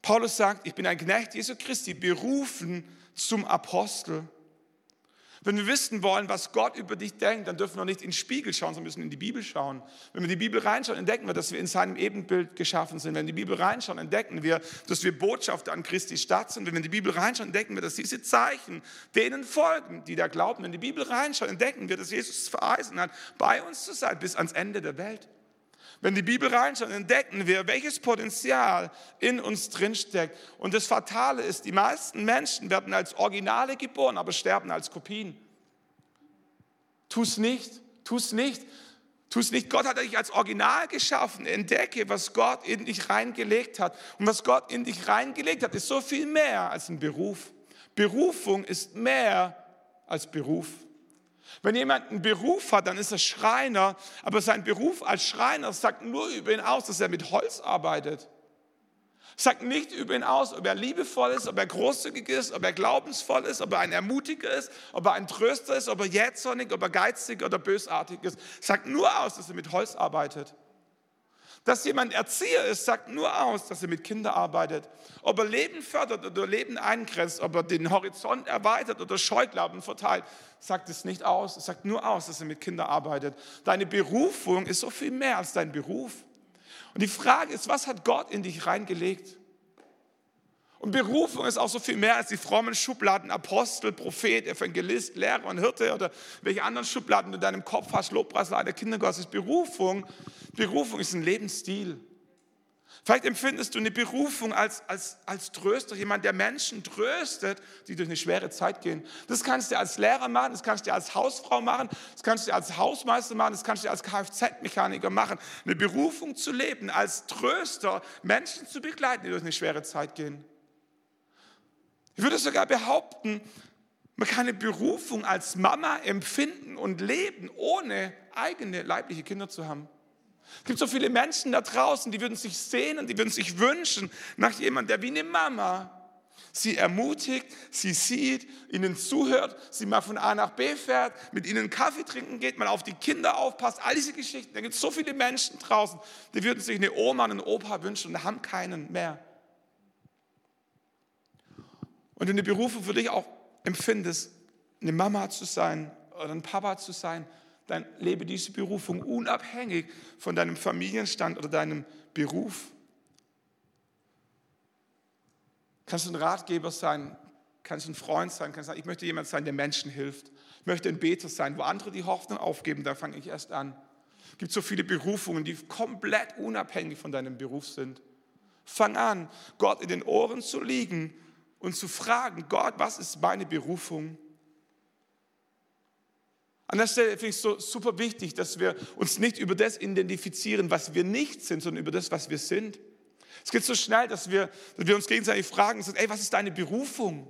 Paulus sagt, ich bin ein Knecht Jesu Christi, berufen zum Apostel. Wenn wir wissen wollen, was Gott über dich denkt, dann dürfen wir nicht in den Spiegel schauen, sondern müssen in die Bibel schauen. Wenn wir in die Bibel reinschauen, entdecken wir, dass wir in seinem Ebenbild geschaffen sind. Wenn wir in die Bibel reinschauen, entdecken wir, dass wir Botschafter an Christi Stadt sind. Wenn wir in die Bibel reinschauen, entdecken wir, dass diese Zeichen denen folgen, die da glauben. Wenn wir in die Bibel reinschauen, entdecken wir, dass Jesus es verheißen hat, bei uns zu sein bis ans Ende der Welt. Wenn die Bibel reinschaut, entdecken wir, welches Potenzial in uns drinsteckt. Und das Fatale ist, die meisten Menschen werden als Originale geboren, aber sterben als Kopien. Tu es nicht, tu es nicht. Tu es nicht. Gott hat dich als Original geschaffen. Entdecke, was Gott in dich reingelegt hat. Und was Gott in dich reingelegt hat, ist so viel mehr als ein Beruf. Berufung ist mehr als Beruf. Wenn jemand einen Beruf hat, dann ist er Schreiner, aber sein Beruf als Schreiner sagt nur über ihn aus, dass er mit Holz arbeitet. Sagt nicht über ihn aus, ob er liebevoll ist, ob er großzügig ist, ob er glaubensvoll ist, ob er ein Ermutiger ist, ob er ein Tröster ist, ob er jähzornig, ob er geizig oder bösartig ist. Sagt nur aus, dass er mit Holz arbeitet. Dass jemand Erzieher ist, sagt nur aus, dass er mit Kindern arbeitet. Ob er Leben fördert oder Leben eingrenzt, ob er den Horizont erweitert oder Scheuklappen verteilt, sagt es nicht aus. Es sagt nur aus, dass er mit Kindern arbeitet. Deine Berufung ist so viel mehr als dein Beruf. Und die Frage ist, was hat Gott in dich reingelegt? Und Berufung ist auch so viel mehr als die frommen Schubladen Apostel, Prophet, Evangelist, Lehrer und Hirte oder welche anderen Schubladen du in deinem Kopf hast, Lobpreisleiter, Kindergottesdienst. Berufung, Berufung ist ein Lebensstil. Vielleicht empfindest du eine Berufung als, als, als Tröster, jemand, der Menschen tröstet, die durch eine schwere Zeit gehen. Das kannst du als Lehrer machen, das kannst du als Hausfrau machen, das kannst du als Hausmeister machen, das kannst du als Kfz-Mechaniker machen. Eine Berufung zu leben, als Tröster, Menschen zu begleiten, die durch eine schwere Zeit gehen. Ich würde sogar behaupten, man kann eine Berufung als Mama empfinden und leben, ohne eigene leibliche Kinder zu haben. Es gibt so viele Menschen da draußen, die würden sich sehnen, die würden sich wünschen nach jemandem, der wie eine Mama sie ermutigt, sie sieht, ihnen zuhört, sie mal von A nach B fährt, mit ihnen Kaffee trinken geht, mal auf die Kinder aufpasst, all diese Geschichten. Da gibt es so viele Menschen draußen, die würden sich eine Oma und einen Opa wünschen und haben keinen mehr. Und du eine Berufung für dich auch empfindest, eine Mama zu sein oder ein Papa zu sein, dann lebe diese Berufung unabhängig von deinem Familienstand oder deinem Beruf. Kannst du ein Ratgeber sein, kannst du ein Freund sein, kannst du sagen, ich möchte jemand sein, der Menschen hilft. Ich möchte ein Beter sein, wo andere die Hoffnung aufgeben, da fange ich erst an. Es gibt so viele Berufungen, die komplett unabhängig von deinem Beruf sind. Fang an, Gott in den Ohren zu liegen und zu fragen, Gott, was ist meine Berufung? An der Stelle finde ich es so super wichtig, dass wir uns nicht über das identifizieren, was wir nicht sind, sondern über das, was wir sind. Es geht so schnell, dass wir, dass wir uns gegenseitig fragen, sagen, ey, was ist deine Berufung?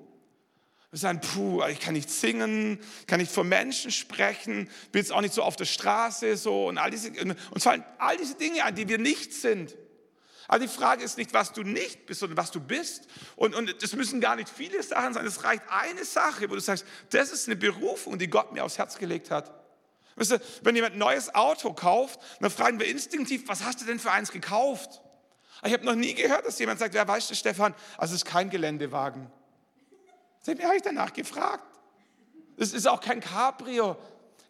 Wir sagen, puh, ich kann nicht singen, kann nicht vor Menschen sprechen, bin jetzt auch nicht so auf der Straße so und all diese, uns fallen all diese Dinge ein, die wir nicht sind. Aber die Frage ist nicht, was du nicht bist, sondern was du bist. Und, und das müssen gar nicht viele Sachen sein. Es reicht eine Sache, wo du sagst, das ist eine Berufung, die Gott mir aufs Herz gelegt hat. Weißt du, wenn jemand ein neues Auto kauft, dann fragen wir instinktiv, was hast du denn für eins gekauft? Ich habe noch nie gehört, dass jemand sagt, wer weiß du, Stefan, also es ist kein Geländewagen. Deswegen habe ich danach gefragt. Es ist auch kein Cabrio.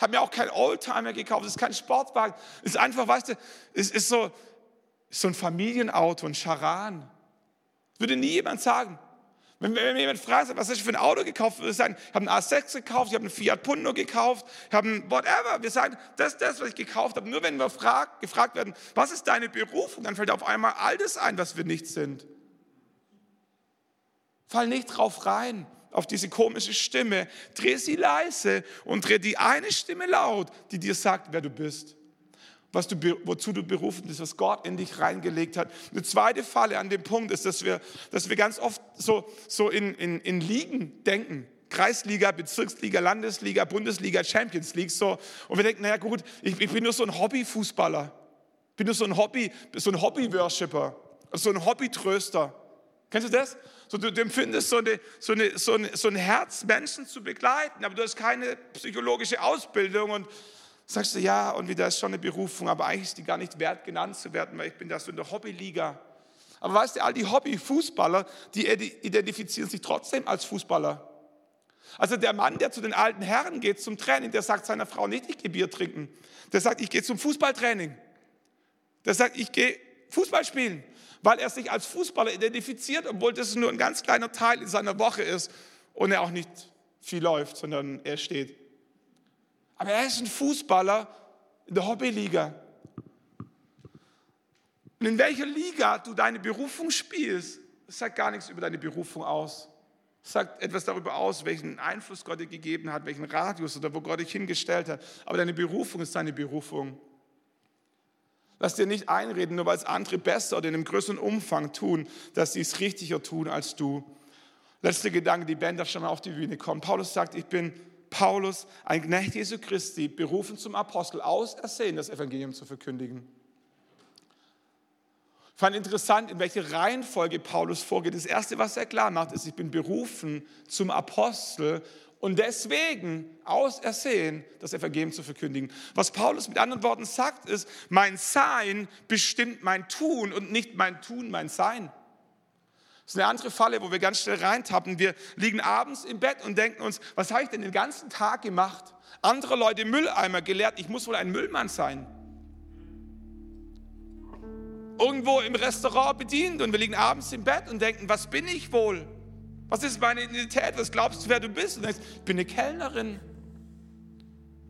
Habe mir auch kein Oldtimer gekauft. Es ist kein Sportwagen. Es ist einfach, weißt du, es ist so, so ein Familienauto, ein Charan. Das würde nie jemand sagen. Wenn, mir jemand fragt, was hast du für ein Auto gekauft, würde ich sagen, ich habe einen A6 gekauft, ich habe einen Fiat Punto gekauft, ich habe einen whatever. Wir sagen, das ist das, was ich gekauft habe. Nur wenn wir frag, gefragt werden, was ist deine Berufung, dann fällt auf einmal all das ein, was wir nicht sind. Fall nicht drauf rein, auf diese komische Stimme. Dreh sie leise und dreh die eine Stimme laut, die dir sagt, wer du bist was du, wozu du berufen bist, was Gott in dich reingelegt hat. Eine zweite Falle an dem Punkt ist, dass wir, dass wir ganz oft so, so in, in, in Ligen denken. Kreisliga, Bezirksliga, Landesliga, Bundesliga, Champions League so. Und wir denken, naja gut, ich, ich bin nur so ein Hobbyfußballer. Ich bin nur so ein Hobby, so ein Hobby-Worshipper, so ein Hobbytröster. Kennst du das? So, du, du empfindest so, eine, so, eine, so, eine, so ein Herz, Menschen zu begleiten, aber du hast keine psychologische Ausbildung und Sagst du, ja, und wieder ist schon eine Berufung, aber eigentlich ist die gar nicht wert, genannt zu werden, weil ich bin da so in der Hobbyliga. Aber weißt du, all die Hobbyfußballer, die identifizieren sich trotzdem als Fußballer. Also der Mann, der zu den alten Herren geht zum Training, der sagt seiner Frau nicht, ich gehe Bier trinken. Der sagt, ich gehe zum Fußballtraining. Der sagt, ich gehe Fußball spielen, weil er sich als Fußballer identifiziert, obwohl das nur ein ganz kleiner Teil in seiner Woche ist und er auch nicht viel läuft, sondern er steht. Aber er ist ein Fußballer in der Hobbyliga. Und in welcher Liga du deine Berufung spielst, sagt gar nichts über deine Berufung aus. Sagt etwas darüber aus, welchen Einfluss Gott dir gegeben hat, welchen Radius oder wo Gott dich hingestellt hat. Aber deine Berufung ist deine Berufung. Lass dir nicht einreden, nur weil es andere besser oder in einem größeren Umfang tun, dass sie es richtiger tun als du. Letzter Gedanke, die Band darf schon mal auf die Bühne kommen. Paulus sagt, ich bin Paulus, ein Knecht Jesu Christi, berufen zum Apostel, ausersehen, das Evangelium zu verkündigen. Ich fand interessant, in welche Reihenfolge Paulus vorgeht. Das Erste, was er klar macht, ist, ich bin berufen zum Apostel und deswegen ausersehen, das Evangelium zu verkündigen. Was Paulus mit anderen Worten sagt, ist, mein Sein bestimmt mein Tun und nicht mein Tun mein Sein. Das ist eine andere Falle, wo wir ganz schnell reintappen. Wir liegen abends im Bett und denken uns, was habe ich denn den ganzen Tag gemacht? Andere Leute Mülleimer gelehrt, ich muss wohl ein Müllmann sein. Irgendwo im Restaurant bedient und wir liegen abends im Bett und denken, was bin ich wohl? Was ist meine Identität? Was glaubst du, wer du bist? Und denkst, ich bin eine Kellnerin.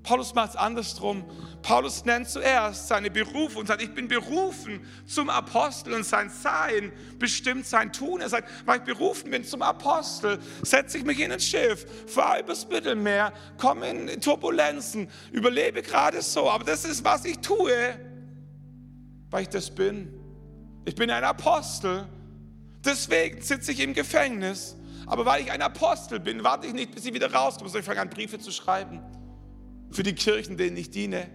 Paulus macht es andersrum. Paulus nennt zuerst seine Berufung und sagt, ich bin berufen zum Apostel und sein Sein bestimmt sein Tun. Er sagt, weil ich berufen bin zum Apostel, setze ich mich in ein Schiff, fahre übers Mittelmeer, komme in Turbulenzen, überlebe gerade so. Aber das ist, was ich tue, weil ich das bin. Ich bin ein Apostel. Deswegen sitze ich im Gefängnis. Aber weil ich ein Apostel bin, warte ich nicht, bis ich wieder rauskomme, sondern ich fange an, Briefe zu schreiben für die Kirchen, denen ich diene.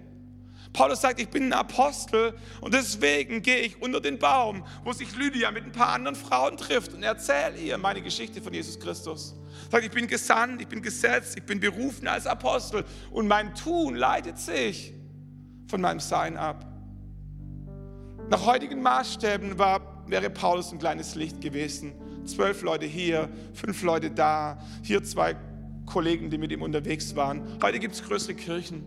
Paulus sagt, ich bin ein Apostel und deswegen gehe ich unter den Baum, wo sich Lydia mit ein paar anderen Frauen trifft und erzähle ihr meine Geschichte von Jesus Christus. Sagt, ich bin gesandt, ich bin gesetzt, ich bin berufen als Apostel und mein Tun leitet sich von meinem Sein ab. Nach heutigen Maßstäben war, wäre Paulus ein kleines Licht gewesen zwölf Leute hier, fünf Leute da, hier zwei Kollegen, die mit ihm unterwegs waren. Heute gibt es größere Kirchen.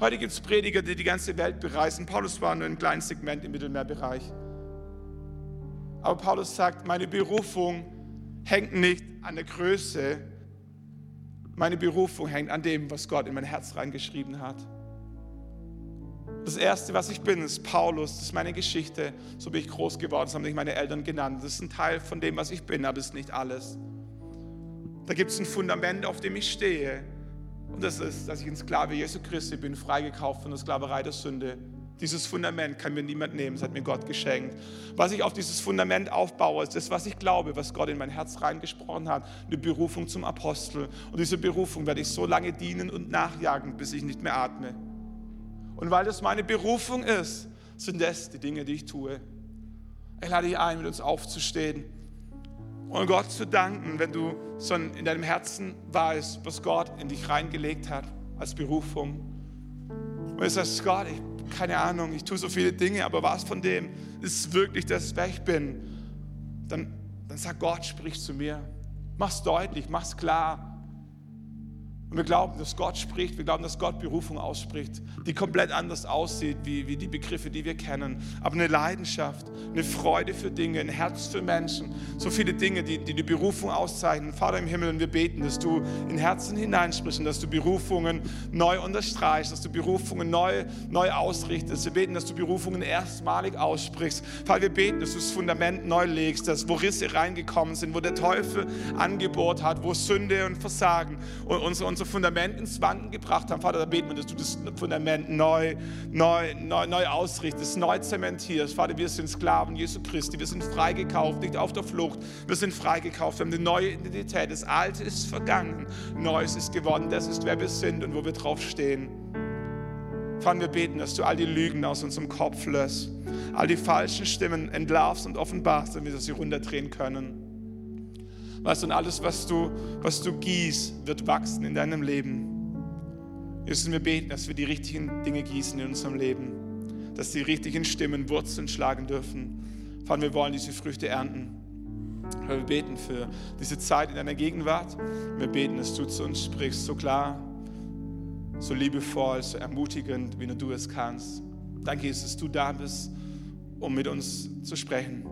Heute gibt es Prediger, die die ganze Welt bereisen. Paulus war nur ein kleines Segment im Mittelmeerbereich. Aber Paulus sagt, meine Berufung hängt nicht an der Größe. Meine Berufung hängt an dem, was Gott in mein Herz reingeschrieben hat. Das Erste, was ich bin, ist Paulus. Das ist meine Geschichte. So bin ich groß geworden. Das haben mich meine Eltern genannt. Das ist ein Teil von dem, was ich bin, aber es ist nicht alles. Da gibt es ein Fundament, auf dem ich stehe. Und das ist, dass ich ein Sklave Jesu Christi bin, freigekauft von der Sklaverei der Sünde. Dieses Fundament kann mir niemand nehmen, das hat mir Gott geschenkt. Was ich auf dieses Fundament aufbaue, ist das, was ich glaube, was Gott in mein Herz reingesprochen hat, eine Berufung zum Apostel. Und diese Berufung werde ich so lange dienen und nachjagen, bis ich nicht mehr atme. Und weil das meine Berufung ist, sind das die Dinge, die ich tue. Ich lade dich ein, mit uns aufzustehen und Gott zu danken, wenn du so in deinem Herzen weißt, was Gott in dich reingelegt hat als Berufung. Und du sagst, Gott, ich, keine Ahnung, ich tue so viele Dinge, aber was von dem ist wirklich das, wer ich bin? Dann, dann sag Gott, sprich zu mir. Mach's deutlich, mach's klar. Und wir glauben, dass Gott spricht, wir glauben, dass Gott Berufung ausspricht, die komplett anders aussieht wie, wie die Begriffe, die wir kennen. Aber eine Leidenschaft, eine Freude für Dinge, ein Herz für Menschen, so viele Dinge, die die, die Berufung auszeichnen. Vater im Himmel, und wir beten, dass du in Herzen hineinsprichst und dass du Berufungen neu unterstreichst, dass du Berufungen neu, neu ausrichtest. Wir beten, dass du Berufungen erstmalig aussprichst. Vater, wir beten, dass du das Fundament neu legst, dass wo Risse reingekommen sind, wo der Teufel angebohrt hat, wo Sünde und Versagen und unsere unser Fundament ins Wanken gebracht haben. Vater, da beten wir, dass du das Fundament neu, neu, neu, neu ausrichtest, neu zementierst. Vater, wir sind Sklaven Jesu Christi, wir sind freigekauft, nicht auf der Flucht, wir sind freigekauft, wir haben eine neue Identität. Das Alte ist vergangen, Neues ist geworden. Das ist, wer wir sind und wo wir drauf stehen. Vater, wir beten, dass du all die Lügen aus unserem Kopf löst, all die falschen Stimmen entlarvst und offenbarst, damit wir sie runterdrehen können. Weißt du, und alles, was du, was du gießt, wird wachsen in deinem Leben. Jesus, wir beten, dass wir die richtigen Dinge gießen in unserem Leben, dass die richtigen Stimmen Wurzeln schlagen dürfen. Vater, wir wollen diese Früchte ernten. Wir beten für diese Zeit in deiner Gegenwart. Wir beten, dass du zu uns sprichst, so klar, so liebevoll, so ermutigend, wie nur du es kannst. Danke, Jesus, dass du da bist, um mit uns zu sprechen.